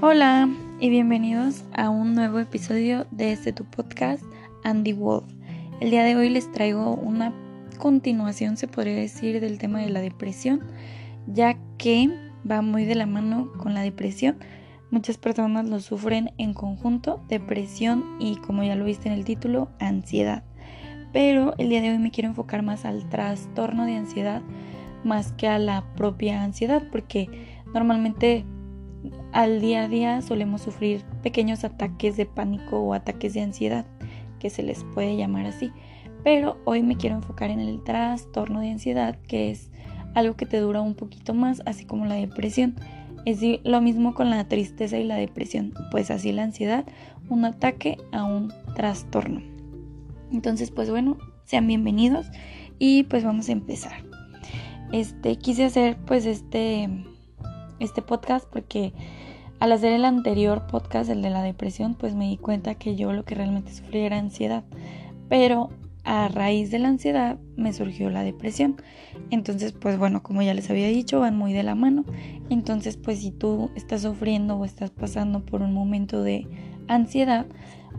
Hola y bienvenidos a un nuevo episodio de este tu podcast Andy Wolf. El día de hoy les traigo una continuación, se podría decir, del tema de la depresión, ya que va muy de la mano con la depresión. Muchas personas lo sufren en conjunto, depresión y como ya lo viste en el título, ansiedad. Pero el día de hoy me quiero enfocar más al trastorno de ansiedad más que a la propia ansiedad, porque normalmente al día a día solemos sufrir pequeños ataques de pánico o ataques de ansiedad, que se les puede llamar así. Pero hoy me quiero enfocar en el trastorno de ansiedad, que es algo que te dura un poquito más, así como la depresión. Es lo mismo con la tristeza y la depresión, pues así la ansiedad, un ataque a un trastorno. Entonces, pues bueno, sean bienvenidos y pues vamos a empezar. Este, quise hacer pues este este podcast porque al hacer el anterior podcast, el de la depresión, pues me di cuenta que yo lo que realmente sufría era ansiedad. Pero a raíz de la ansiedad me surgió la depresión. Entonces, pues bueno, como ya les había dicho, van muy de la mano. Entonces, pues si tú estás sufriendo o estás pasando por un momento de ansiedad,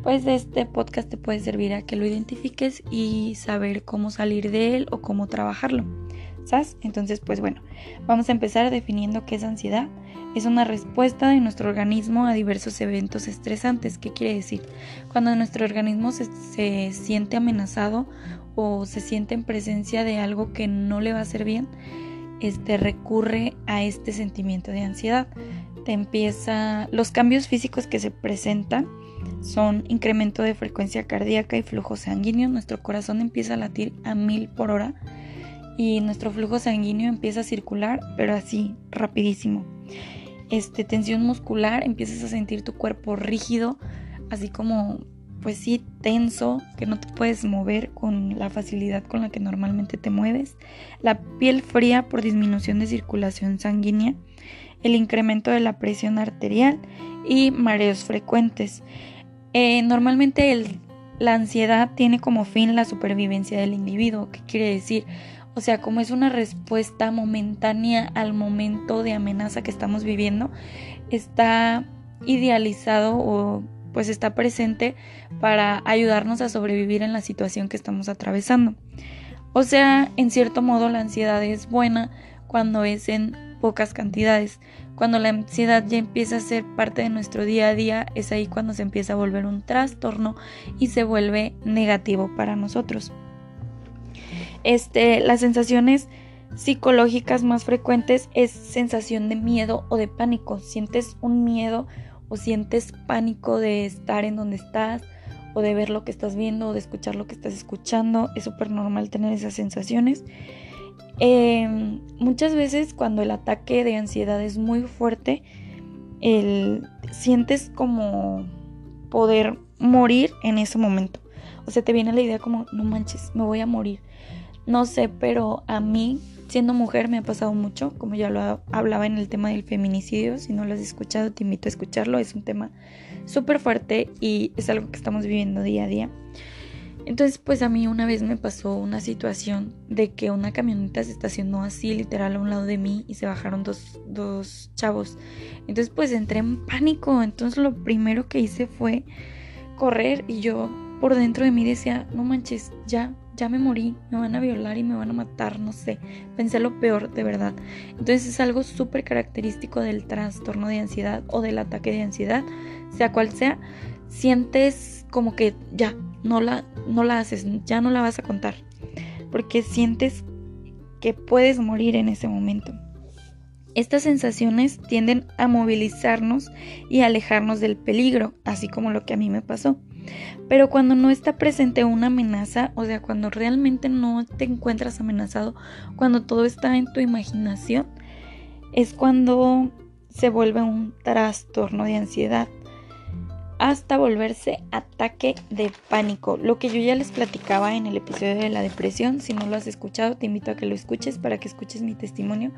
pues este podcast te puede servir a que lo identifiques y saber cómo salir de él o cómo trabajarlo. Entonces, pues bueno, vamos a empezar definiendo qué es ansiedad. Es una respuesta de nuestro organismo a diversos eventos estresantes. ¿Qué quiere decir? Cuando nuestro organismo se, siente amenazado o se siente en presencia de algo que no le va a hacer bien, este recurre a este sentimiento de ansiedad. Te empieza los cambios físicos que se presentan son incremento de frecuencia cardíaca y flujo sanguíneo. Nuestro corazón empieza a latir a mil por hora y nuestro flujo sanguíneo empieza a circular, pero así, rapidísimo. Este, tensión muscular, empiezas a sentir tu cuerpo rígido, así como, pues sí, tenso, que no te puedes mover con la facilidad con la que normalmente te mueves. La piel fría por disminución de circulación sanguínea, el incremento de la presión arterial y mareos frecuentes. Eh, normalmente la ansiedad tiene como fin la supervivencia del individuo. ¿Qué quiere decir? O sea, como es una respuesta momentánea al momento de amenaza que estamos viviendo, está idealizado o pues está presente para ayudarnos a sobrevivir en la situación que estamos atravesando. O sea, en cierto modo la ansiedad es buena cuando es en pocas cantidades. Cuando la ansiedad ya empieza a ser parte de nuestro día a día, es ahí cuando se empieza a volver un trastorno y se vuelve negativo para nosotros. Este, las sensaciones psicológicas más frecuentes es sensación de miedo o de pánico. Sientes un miedo o sientes pánico de estar en donde estás o de ver lo que estás viendo o de escuchar lo que estás escuchando. Es súper normal tener esas sensaciones. Em, muchas veces cuando el ataque de ansiedad es muy fuerte, el, sientes como poder morir en ese momento. O sea, te viene la idea como, no manches, me voy a morir. No sé, pero a mí, siendo mujer, me ha pasado mucho, como ya lo hablaba en el tema del feminicidio. Si no lo has escuchado, te invito a escucharlo. Es un tema súper fuerte y es algo que estamos viviendo día a día. Entonces, pues a mí una vez me pasó una situación de que una camioneta se estacionó así, literal, a un lado de mí y se bajaron dos, dos chavos. Entonces, pues entré en pánico. Entonces, lo primero que hice fue correr y yo por dentro de mí decía, no manches, ya, ya me morí, me van a violar y me van a matar, no sé. Pensé lo peor, de verdad. Entonces es algo súper característico del trastorno de ansiedad o del ataque de ansiedad, sea cual sea. Sientes como que ya, no la, no la haces, ya no la vas a contar. Porque sientes que puedes morir en ese momento. Estas sensaciones tienden a movilizarnos y alejarnos del peligro, así como lo que a mí me pasó. Pero cuando no está presente una amenaza, o sea, cuando realmente no te encuentras amenazado, cuando todo está en tu imaginación, es cuando se vuelve un trastorno de ansiedad hasta volverse ataque de pánico. Lo que yo ya les platicaba en el episodio de la depresión, si no lo has escuchado, te invito a que lo escuches para que escuches mi testimonio.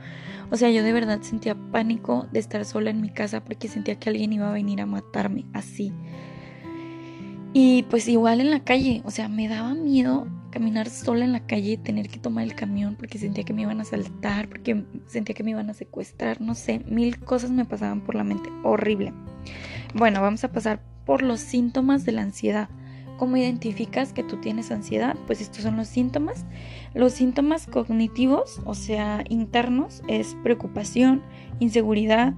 O sea, yo de verdad sentía pánico de estar sola en mi casa porque sentía que alguien iba a venir a matarme así. Y pues igual en la calle, o sea, me daba miedo caminar sola en la calle, tener que tomar el camión porque sentía que me iban a asaltar, porque sentía que me iban a secuestrar, no sé, mil cosas me pasaban por la mente, horrible. Bueno, vamos a pasar por los síntomas de la ansiedad. ¿Cómo identificas que tú tienes ansiedad? Pues estos son los síntomas. Los síntomas cognitivos, o sea, internos, es preocupación, inseguridad,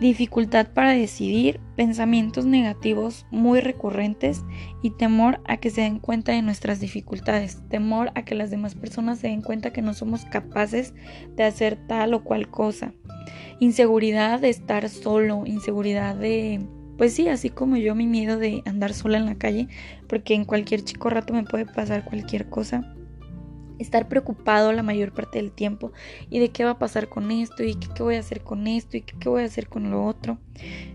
dificultad para decidir, pensamientos negativos muy recurrentes y temor a que se den cuenta de nuestras dificultades, temor a que las demás personas se den cuenta que no somos capaces de hacer tal o cual cosa, inseguridad de estar solo, inseguridad de, pues sí, así como yo mi miedo de andar sola en la calle, porque en cualquier chico rato me puede pasar cualquier cosa estar preocupado la mayor parte del tiempo y de qué va a pasar con esto y qué, voy a hacer con esto y qué, voy a hacer con lo otro.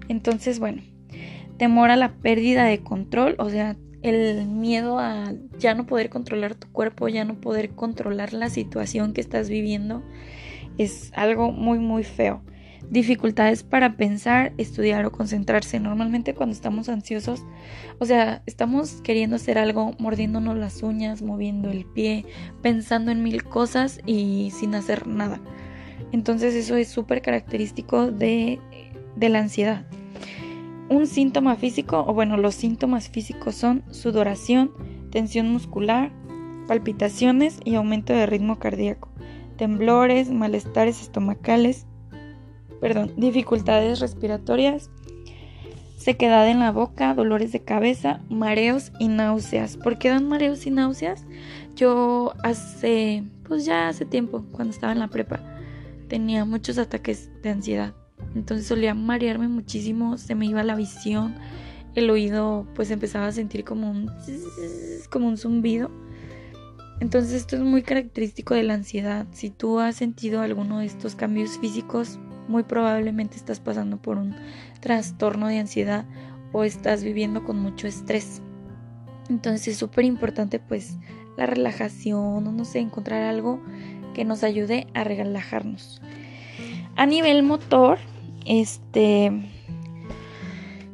Entonces, bueno, temor a la pérdida de control, o sea, el miedo a ya no poder controlar tu cuerpo, ya no poder controlar la situación que estás viviendo, es algo muy, muy feo dificultades para pensar, estudiar o concentrarse. Normalmente cuando estamos ansiosos, o sea, estamos queriendo hacer algo, mordiéndonos las uñas, moviendo el pie, pensando en mil cosas y sin hacer nada. Entonces eso es súper característico de, de la ansiedad. Un síntoma físico, o bueno, los síntomas físicos son sudoración, tensión muscular, palpitaciones y aumento de ritmo cardíaco, temblores, malestares estomacales, perdón, dificultades respiratorias, sequedad en la boca, dolores de cabeza, mareos y náuseas. ¿Por qué dan mareos y náuseas? Yo hace, pues ya hace tiempo, cuando estaba en la prepa, tenía muchos ataques de ansiedad. Entonces solía marearme muchísimo, se me iba la visión, el oído pues empezaba a sentir como un, como un zumbido. Entonces esto es muy característico de la ansiedad. Si tú has sentido alguno de estos cambios físicos, muy probablemente estás pasando por un trastorno de ansiedad o estás viviendo con mucho estrés. Entonces es súper importante pues la relajación o no sé, encontrar algo que nos ayude a relajarnos. A nivel motor, este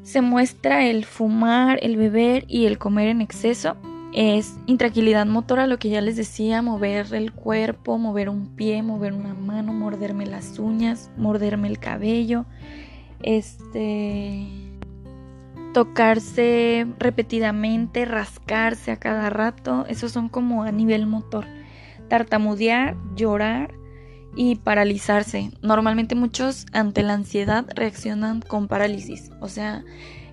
se muestra el fumar, el beber y el comer en exceso es intranquilidad motora, lo que ya les decía, mover el cuerpo, mover un pie, mover una mano, morderme las uñas, morderme el cabello, este tocarse repetidamente, rascarse a cada rato, esos son como a nivel motor. Tartamudear, llorar y paralizarse. Normalmente muchos ante la ansiedad reaccionan con parálisis, o sea,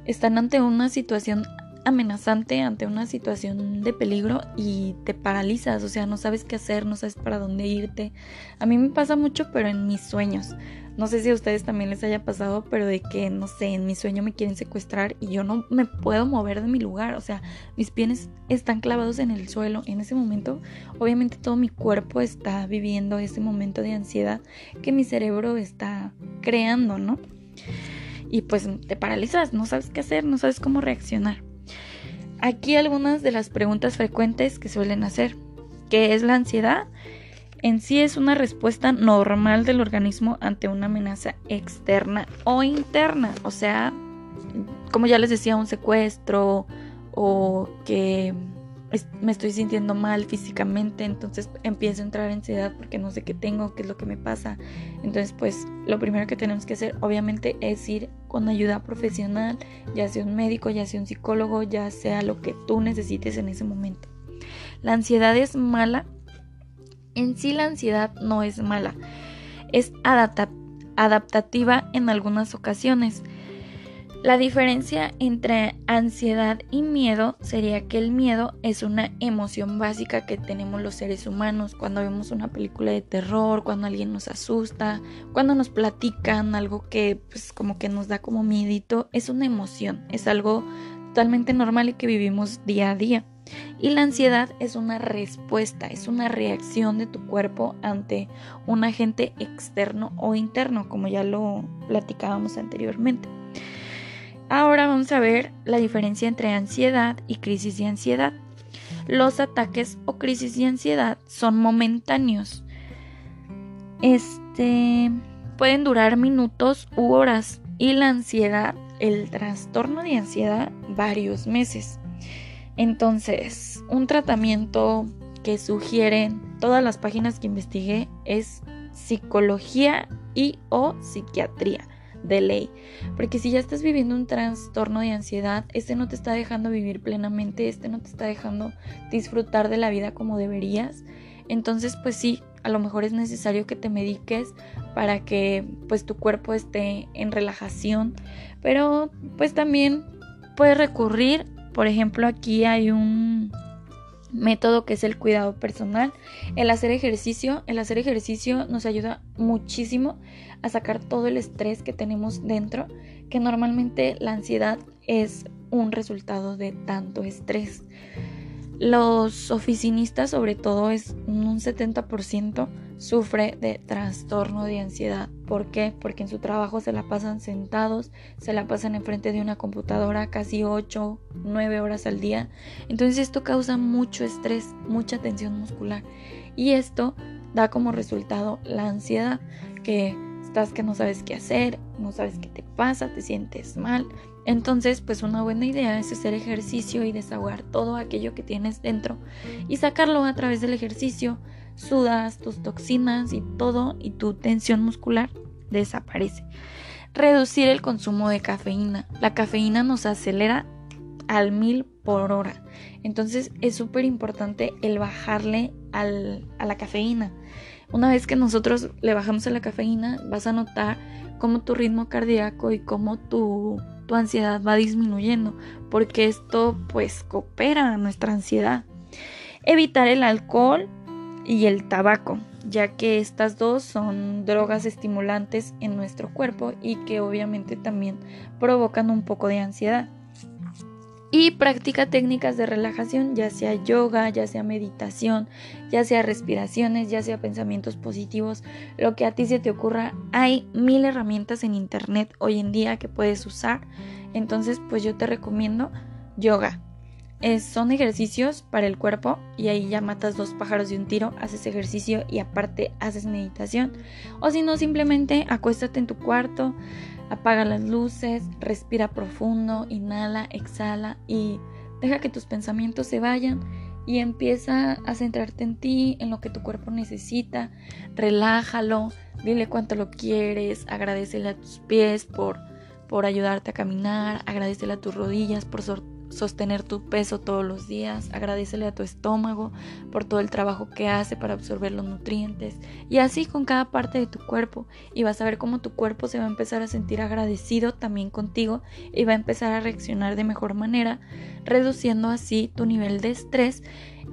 están ante una situación amenazante ante una situación de peligro y te paralizas, o sea, no sabes qué hacer, no sabes para dónde irte. A mí me pasa mucho, pero en mis sueños. No sé si a ustedes también les haya pasado, pero de que, no sé, en mi sueño me quieren secuestrar y yo no me puedo mover de mi lugar. O sea, mis pies están clavados en el suelo. En ese momento, obviamente todo mi cuerpo está viviendo ese momento de ansiedad que mi cerebro está creando, ¿no? Y pues te paralizas, no sabes qué hacer, no sabes cómo reaccionar. Aquí algunas de las preguntas frecuentes que suelen hacer. ¿Qué es la ansiedad? En sí es una respuesta normal del organismo ante una amenaza externa o interna. O sea, como ya les decía, un secuestro o que me estoy sintiendo mal físicamente, entonces empiezo a entrar en ansiedad porque no sé qué tengo, qué es lo que me pasa. Entonces, pues lo primero que tenemos que hacer obviamente es ir con ayuda profesional, ya sea un médico, ya sea un psicólogo, ya sea lo que tú necesites en ese momento. La ansiedad es mala. En sí la ansiedad no es mala. Es adaptativa en algunas ocasiones la diferencia entre ansiedad y miedo sería que el miedo es una emoción básica que tenemos los seres humanos cuando vemos una película de terror, cuando alguien nos asusta, cuando nos platican algo que pues como que nos da como miedito, es una emoción, es algo totalmente normal y que vivimos día a día. Y la ansiedad es una respuesta, es una reacción de tu cuerpo ante un agente externo o interno, como ya lo platicábamos anteriormente. Ahora vamos a ver la diferencia entre ansiedad y crisis de ansiedad. Los ataques o crisis de ansiedad son momentáneos. Este pueden durar minutos u horas y la ansiedad, el trastorno de ansiedad, varios meses. Entonces, un tratamiento que sugieren todas las páginas que investigué es psicología y o psiquiatría de ley. Porque si ya estás viviendo un trastorno de ansiedad, este no te está dejando vivir plenamente, este no te está dejando disfrutar de la vida como deberías. Entonces, pues sí, a lo mejor es necesario que te mediques para que pues tu cuerpo esté en relajación, pero pues también puedes recurrir, por ejemplo, aquí hay un método que es el cuidado personal. El hacer ejercicio, el hacer ejercicio nos ayuda muchísimo a sacar todo el estrés que tenemos dentro, que normalmente la ansiedad es un resultado de tanto estrés. Los oficinistas, sobre todo, es un 70% sufre de trastorno de ansiedad. ¿Por qué? Porque en su trabajo se la pasan sentados, se la pasan enfrente de una computadora casi 8, 9 horas al día. Entonces esto causa mucho estrés, mucha tensión muscular. Y esto da como resultado la ansiedad, que estás que no sabes qué hacer, no sabes qué te pasa, te sientes mal. Entonces, pues una buena idea es hacer ejercicio y desahogar todo aquello que tienes dentro y sacarlo a través del ejercicio sudas tus toxinas y todo y tu tensión muscular desaparece. Reducir el consumo de cafeína. La cafeína nos acelera al mil por hora. Entonces es súper importante el bajarle a la cafeína. Una vez que nosotros le bajamos a la cafeína, vas a notar cómo tu ritmo cardíaco y cómo tu, tu ansiedad va disminuyendo, porque esto pues coopera a nuestra ansiedad. Evitar el alcohol y el tabaco, ya que estas dos son drogas estimulantes en nuestro cuerpo y que obviamente también provocan un poco de ansiedad. Y practica técnicas de relajación, ya sea yoga, ya sea meditación, ya sea respiraciones, ya sea pensamientos positivos, lo que a ti se te ocurra. Hay mil herramientas en internet hoy en día que puedes usar. Entonces, pues yo te recomiendo yoga, son ejercicios para el cuerpo y ahí ya matas dos pájaros de un tiro, haces ejercicio y aparte haces meditación. O si no, simplemente acuéstate en tu cuarto, apaga las luces, respira profundo, inhala, exhala y deja que tus pensamientos se vayan y empieza a centrarte en ti, en lo que tu cuerpo necesita, relájalo, dile cuánto lo quieres, agradecele a tus pies por, por ayudarte a caminar, agradecele a tus rodillas por, sostener tu peso todos los días, agradecele a tu estómago por todo el trabajo que hace para absorber los nutrientes y así con cada parte de tu cuerpo y vas a ver cómo tu cuerpo se va a empezar a sentir agradecido también contigo y va a empezar a reaccionar de mejor manera, reduciendo así tu nivel de estrés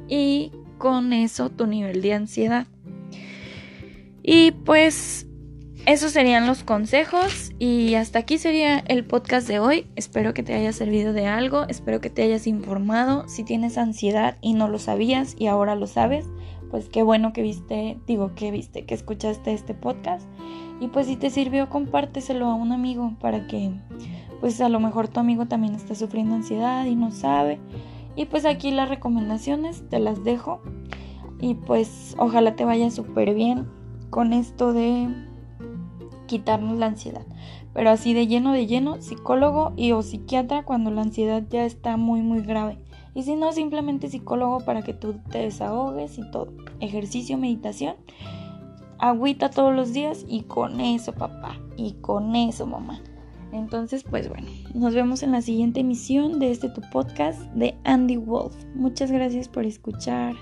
y con eso tu nivel de ansiedad. Y pues esos serían los consejos y hasta aquí sería el podcast de hoy. Espero que te haya servido de algo, espero que te hayas informado. Si tienes ansiedad y no lo sabías y ahora lo sabes, pues qué bueno que viste, digo que viste, que escuchaste este podcast. Y pues si te sirvió, compárteselo a un amigo para que pues a lo mejor tu amigo también está sufriendo ansiedad y no sabe. Y pues aquí las recomendaciones te las dejo. Y pues ojalá te vaya súper bien con esto de quitarnos la ansiedad. Pero así de lleno de lleno, psicólogo y o psiquiatra cuando la ansiedad ya está muy muy grave. Y si no, simplemente psicólogo para que tú te desahogues y todo. Ejercicio, meditación, agüita todos los días y con eso papá. Y con eso mamá. Entonces, pues bueno, nos vemos en la siguiente emisión de este tu podcast de Andy Wolf. Muchas gracias por escuchar.